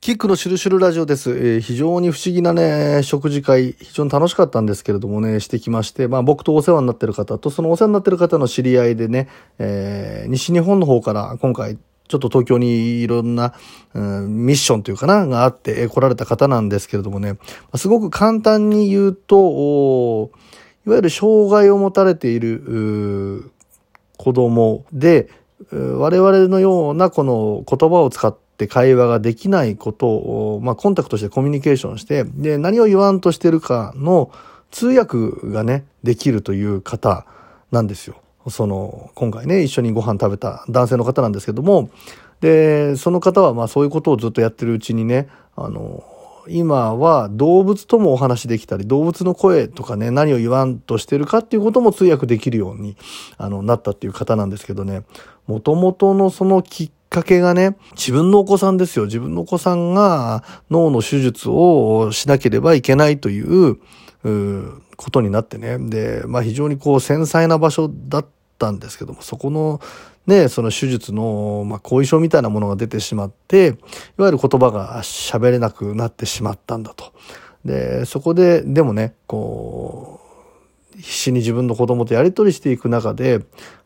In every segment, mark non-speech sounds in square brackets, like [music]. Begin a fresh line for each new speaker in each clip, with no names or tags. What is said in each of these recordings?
キックのシュルシュルラジオです。えー非常に不思議なね、食事会、非常に楽しかったんですけれどもね、してきまして、まあ僕とお世話になってる方と、そのお世話になってる方の知り合いでね、えー西日本の方から今回、ちょっと東京にいろんな、うんミッションというかな、があって、来られた方なんですけれどもね、すごく簡単に言うと、いわゆる障害を持たれている、子供で、我々のようなこの言葉を使ってて会話ができないことを、まあ、コンタクトしてコミュニケーションして、で、何を言わんとしてるかの通訳がね、できるという方なんですよ。その、今回ね、一緒にご飯食べた男性の方なんですけども、で、その方はまあそういうことをずっとやってるうちにね、あの、今は動物ともお話できたり、動物の声とかね、何を言わんとしてるかっていうことも通訳できるようにあのなったっていう方なんですけどね、もともとのそのきっかけがね、自分のお子さんですよ。自分のお子さんが脳の手術をしなければいけないという、うことになってね。で、まあ非常にこう繊細な場所だったんですけども、そこのね、その手術の、まあ、後遺症みたいなものが出てしまって、いわゆる言葉が喋れなくなってしまったんだと。で、そこで、でもね、こう、必死に自分の子供とやり取りしていく中で、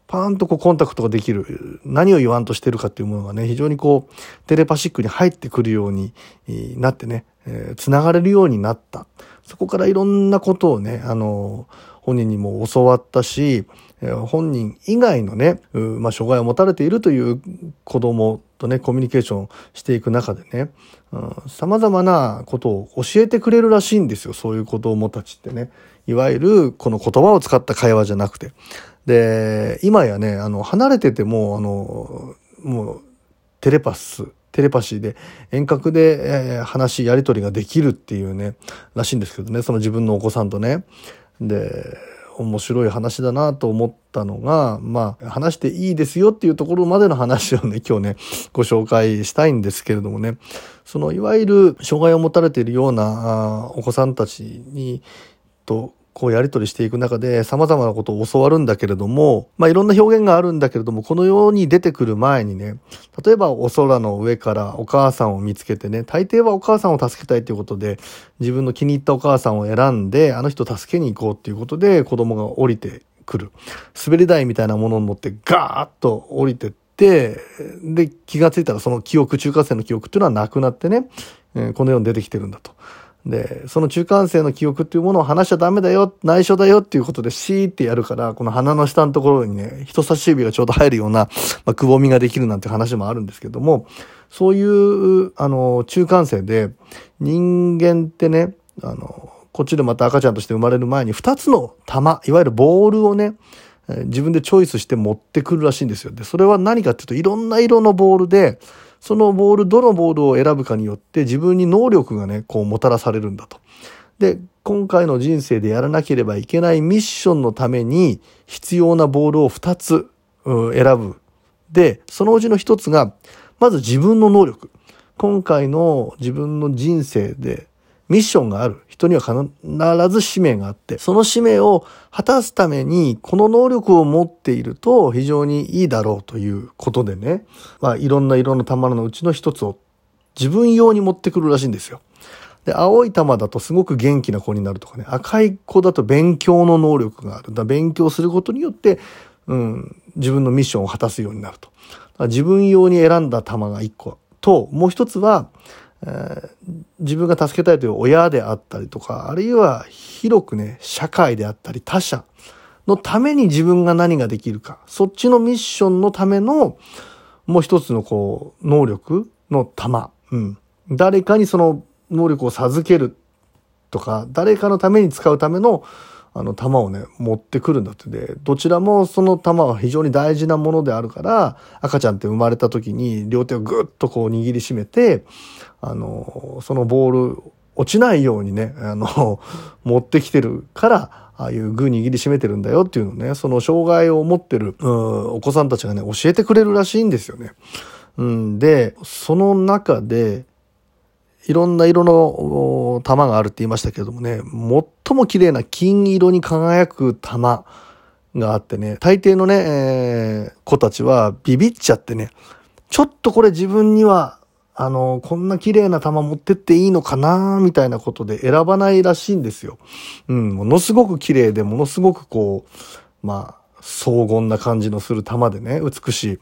パーンとこうコンタクトができる、何を言わんとしてるかっていうものがね、非常にこう、テレパシックに入ってくるようになってね、えーがれるようになった。そこからいろんなことをね、あの、本人にも教わったし、本人以外のね、まあ、障害を持たれているという子供とね、コミュニケーションしていく中でね、うん、様々なことを教えてくれるらしいんですよ、そういう子供たちってね。いわゆるこの言葉を使った会話じゃなくて。で、今やね、あの、離れてても、あの、もう、テレパス、テレパシーで遠隔で、えー話、やり取りができるっていうね、らしいんですけどね、その自分のお子さんとね。で、面白い話だなと思ったのが、まあ、話していいですよっていうところまでの話をね、[laughs] 今日ね、ご紹介したいんですけれどもね、その、いわゆる障害を持たれているようなお子さんたちに、と、こうやり取りしていく中で様々なことを教わるんだけれども、まあいろんな表現があるんだけれども、この世に出てくる前にね、例えばお空の上からお母さんを見つけてね、大抵はお母さんを助けたいということで、自分の気に入ったお母さんを選んで、あの人助けに行こうっていうことで子供が降りてくる。滑り台みたいなものに乗ってガーッと降りてって、で、気がついたらその記憶、中華線の記憶っていうのはなくなってね、この世に出てきてるんだと。で、その中間性の記憶っていうものを話しちゃダメだよ、内緒だよっていうことでシーってやるから、この鼻の下のところにね、人差し指がちょうど入るような、まあ、くぼみができるなんて話もあるんですけども、そういう、あの、中間性で、人間ってね、あの、こっちでまた赤ちゃんとして生まれる前に二つの玉、いわゆるボールをね、自分でチョイスして持ってくるらしいんですよ。で、それは何かっていうと、いろんな色のボールで、そのボール、どのボールを選ぶかによって自分に能力がね、こうもたらされるんだと。で、今回の人生でやらなければいけないミッションのために必要なボールを2つ選ぶ。で、そのうちの1つが、まず自分の能力。今回の自分の人生でミッションがある。人には必ず使命があって、その使命を果たすために、この能力を持っていると非常にいいだろうということでね、まあいろんな色の玉のうちの一つを自分用に持ってくるらしいんですよ。で、青い玉だとすごく元気な子になるとかね、赤い子だと勉強の能力がある。だ勉強することによって、うん、自分のミッションを果たすようになると。自分用に選んだ玉が一個と、もう一つは、え自分が助けたいという親であったりとか、あるいは広くね、社会であったり他者のために自分が何ができるか、そっちのミッションのためのもう一つのこう、能力の玉。うん。誰かにその能力を授けるとか、誰かのために使うための、あの、玉をね、持ってくるんだって。で、どちらもその玉は非常に大事なものであるから、赤ちゃんって生まれた時に両手をぐっとこう握りしめて、あの、そのボール、落ちないようにね、あの、[laughs] 持ってきてるから、ああいうグー握りしめてるんだよっていうのね、その障害を持ってる、うんお子さんたちがね、教えてくれるらしいんですよね。うん、で、その中で、いろんな色の玉があるって言いましたけれどもね、最も綺麗な金色に輝く玉があってね、大抵のね、えー子たちはビビっちゃってね、ちょっとこれ自分にはあの、こんな綺麗な玉持ってっていいのかなみたいなことで選ばないらしいんですよ。うん、ものすごく綺麗で、ものすごくこう、まあ、荘厳な感じのする玉でね、美しい。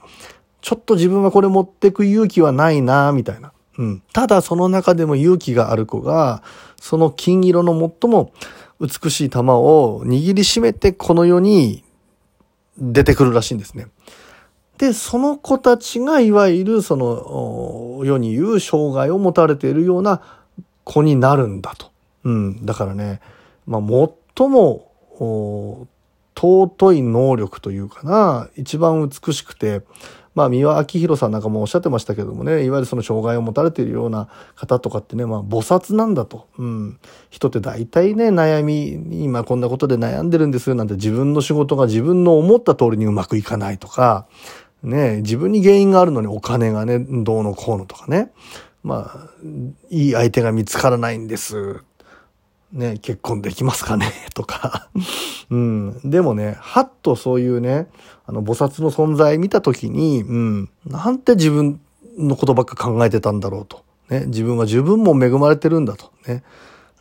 ちょっと自分はこれ持ってく勇気はないなみたいな。うん。ただその中でも勇気がある子が、その金色の最も美しい玉を握りしめてこの世に出てくるらしいんですね。で、その子たちがいわゆるその世に言う障害を持たれているような子になるんだと。うん。だからね、まあ、最も尊い能力というかな、一番美しくて、まあ、三輪明宏さんなんかもおっしゃってましたけどもね、いわゆるその障害を持たれているような方とかってね、まあ、菩薩なんだと。うん。人って大体ね、悩み、今こんなことで悩んでるんですなんて自分の仕事が自分の思った通りにうまくいかないとか、ね、自分に原因があるのにお金がね、どうのこうのとかね。まあ、いい相手が見つからないんです。ね、結婚できますかね？[laughs] とか。うん。でもね、はっとそういうね、あの、菩薩の存在見たときに、うん、なんて自分のことばっか考えてたんだろうと。ね、自分は十分も恵まれてるんだと。ね。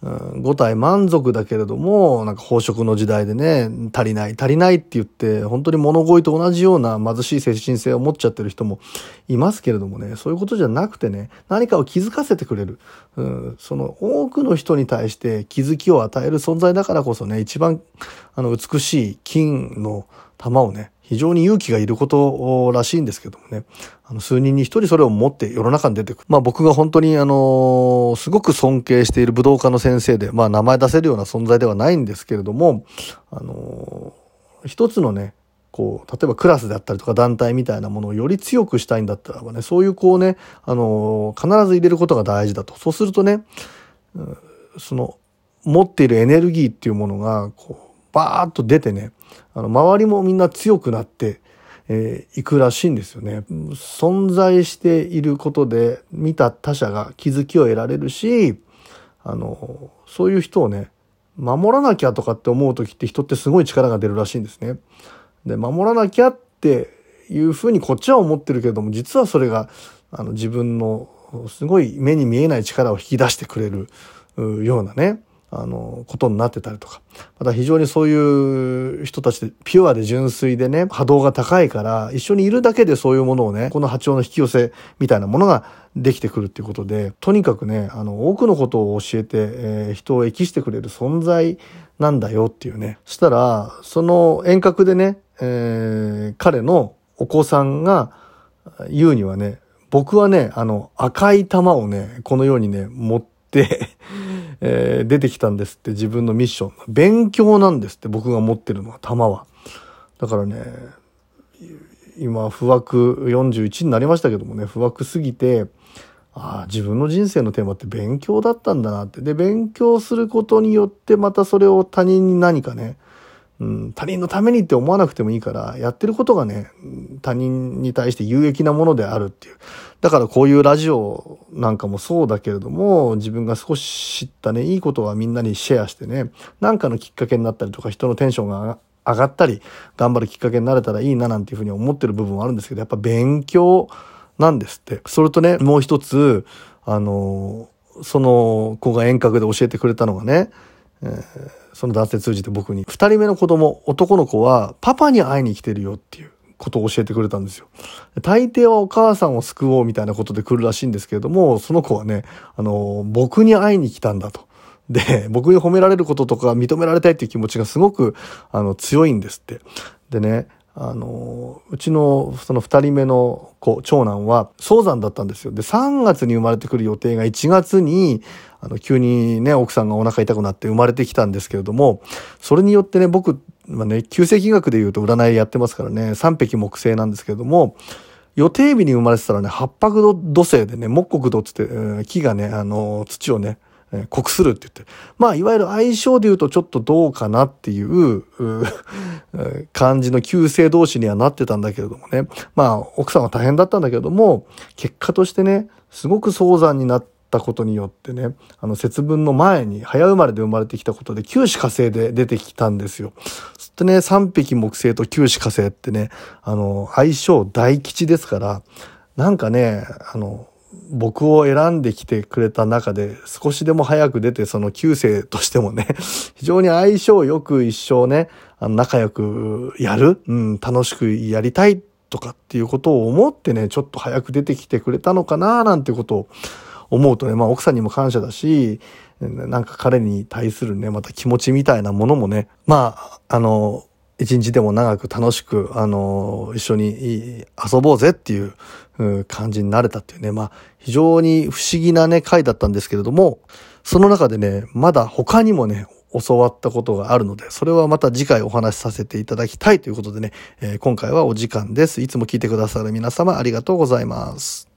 五体満足だけれども、なんか飽食の時代でね、足りない、足りないって言って、本当に物乞いと同じような貧しい精神性を持っちゃってる人もいますけれどもね、そういうことじゃなくてね、何かを気づかせてくれる。うん、その多くの人に対して気づきを与える存在だからこそね、一番あの美しい金の玉をね、非常に勇気がいることらしいんですけどもね。あの、数人に一人それを持って世の中に出てくる。まあ僕が本当にあの、すごく尊敬している武道家の先生で、まあ名前出せるような存在ではないんですけれども、あの、一つのね、こう、例えばクラスであったりとか団体みたいなものをより強くしたいんだったらばね、そういうこうね、あの、必ず入れることが大事だと。そうするとね、その、持っているエネルギーっていうものが、こう、バーッと出てね、あの、周りもみんな強くなって、えー、いくらしいんですよね。存在していることで見た他者が気づきを得られるし、あの、そういう人をね、守らなきゃとかって思う時って人ってすごい力が出るらしいんですね。で、守らなきゃっていうふうにこっちは思ってるけれども、実はそれが、あの、自分のすごい目に見えない力を引き出してくれるようなね、あの、ことになってたりとか。また非常にそういう人たちで、ピュアで純粋でね、波動が高いから、一緒にいるだけでそういうものをね、この波長の引き寄せみたいなものができてくるっていうことで、とにかくね、あの、多くのことを教えて、えー、人を益してくれる存在なんだよっていうね。そしたら、その遠隔でね、えー、彼のお子さんが言うにはね、僕はね、あの、赤い玉をね、このようにね、持って [laughs] えー、出てきたんですって自分のミッション。勉強なんですって僕が持ってるのは、玉は。だからね、今、不惑41になりましたけどもね、不惑すぎて、ああ、自分の人生のテーマって勉強だったんだなって。で、勉強することによってまたそれを他人に何かね、うん、他人のためにって思わなくてもいいから、やってることがね、他人に対して有益なものであるっていう。だからこういうラジオなんかもそうだけれども、自分が少し知ったね、いいことはみんなにシェアしてね、なんかのきっかけになったりとか、人のテンションが上がったり、頑張るきっかけになれたらいいななんていうふうに思ってる部分はあるんですけど、やっぱ勉強なんですって。それとね、もう一つ、あの、その子が遠隔で教えてくれたのがね、えーその男性通じて僕に、二人目の子供、男の子はパパに会いに来てるよっていうことを教えてくれたんですよ。大抵はお母さんを救おうみたいなことで来るらしいんですけれども、その子はね、あの、僕に会いに来たんだと。で、僕に褒められることとか認められたいっていう気持ちがすごく、あの、強いんですって。でね、あの、うちのその二人目の子、長男は早産だったんですよ。で、3月に生まれてくる予定が1月に、あの、急にね、奥さんがお腹痛くなって生まれてきたんですけれども、それによってね、僕、まあね、旧世紀学で言うと占いやってますからね、三匹木星なんですけれども、予定日に生まれてたらね、八白土星でね、木国土って言って、えー、木がね、あの、土をね、えー、濃くするって言って。まあ、いわゆる相性で言うとちょっとどうかなっていう、う感じの旧姓同士にはなってたんだけれどもね。まあ、奥さんは大変だったんだけれども、結果としてね、すごく早産になったことによってね、あの、節分の前に早生まれで生まれてきたことで、九死火星で出てきたんですよ。そしてね、三匹木星と九死火星ってね、あの、相性大吉ですから、なんかね、あの、僕を選んできてくれた中で少しでも早く出てその旧姓としてもね、[laughs] 非常に相性よく一生ね、あの仲良くやる、うん、楽しくやりたいとかっていうことを思ってね、ちょっと早く出てきてくれたのかななんてことを思うとね、まあ奥さんにも感謝だし、なんか彼に対するね、また気持ちみたいなものもね、まあ、あの、一日でも長く楽しく、あの、一緒に遊ぼうぜっていう感じになれたっていうね、まあ、非常に不思議なね、回だったんですけれども、その中でね、まだ他にもね、教わったことがあるので、それはまた次回お話しさせていただきたいということでね、えー、今回はお時間です。いつも聞いてくださる皆様ありがとうございます。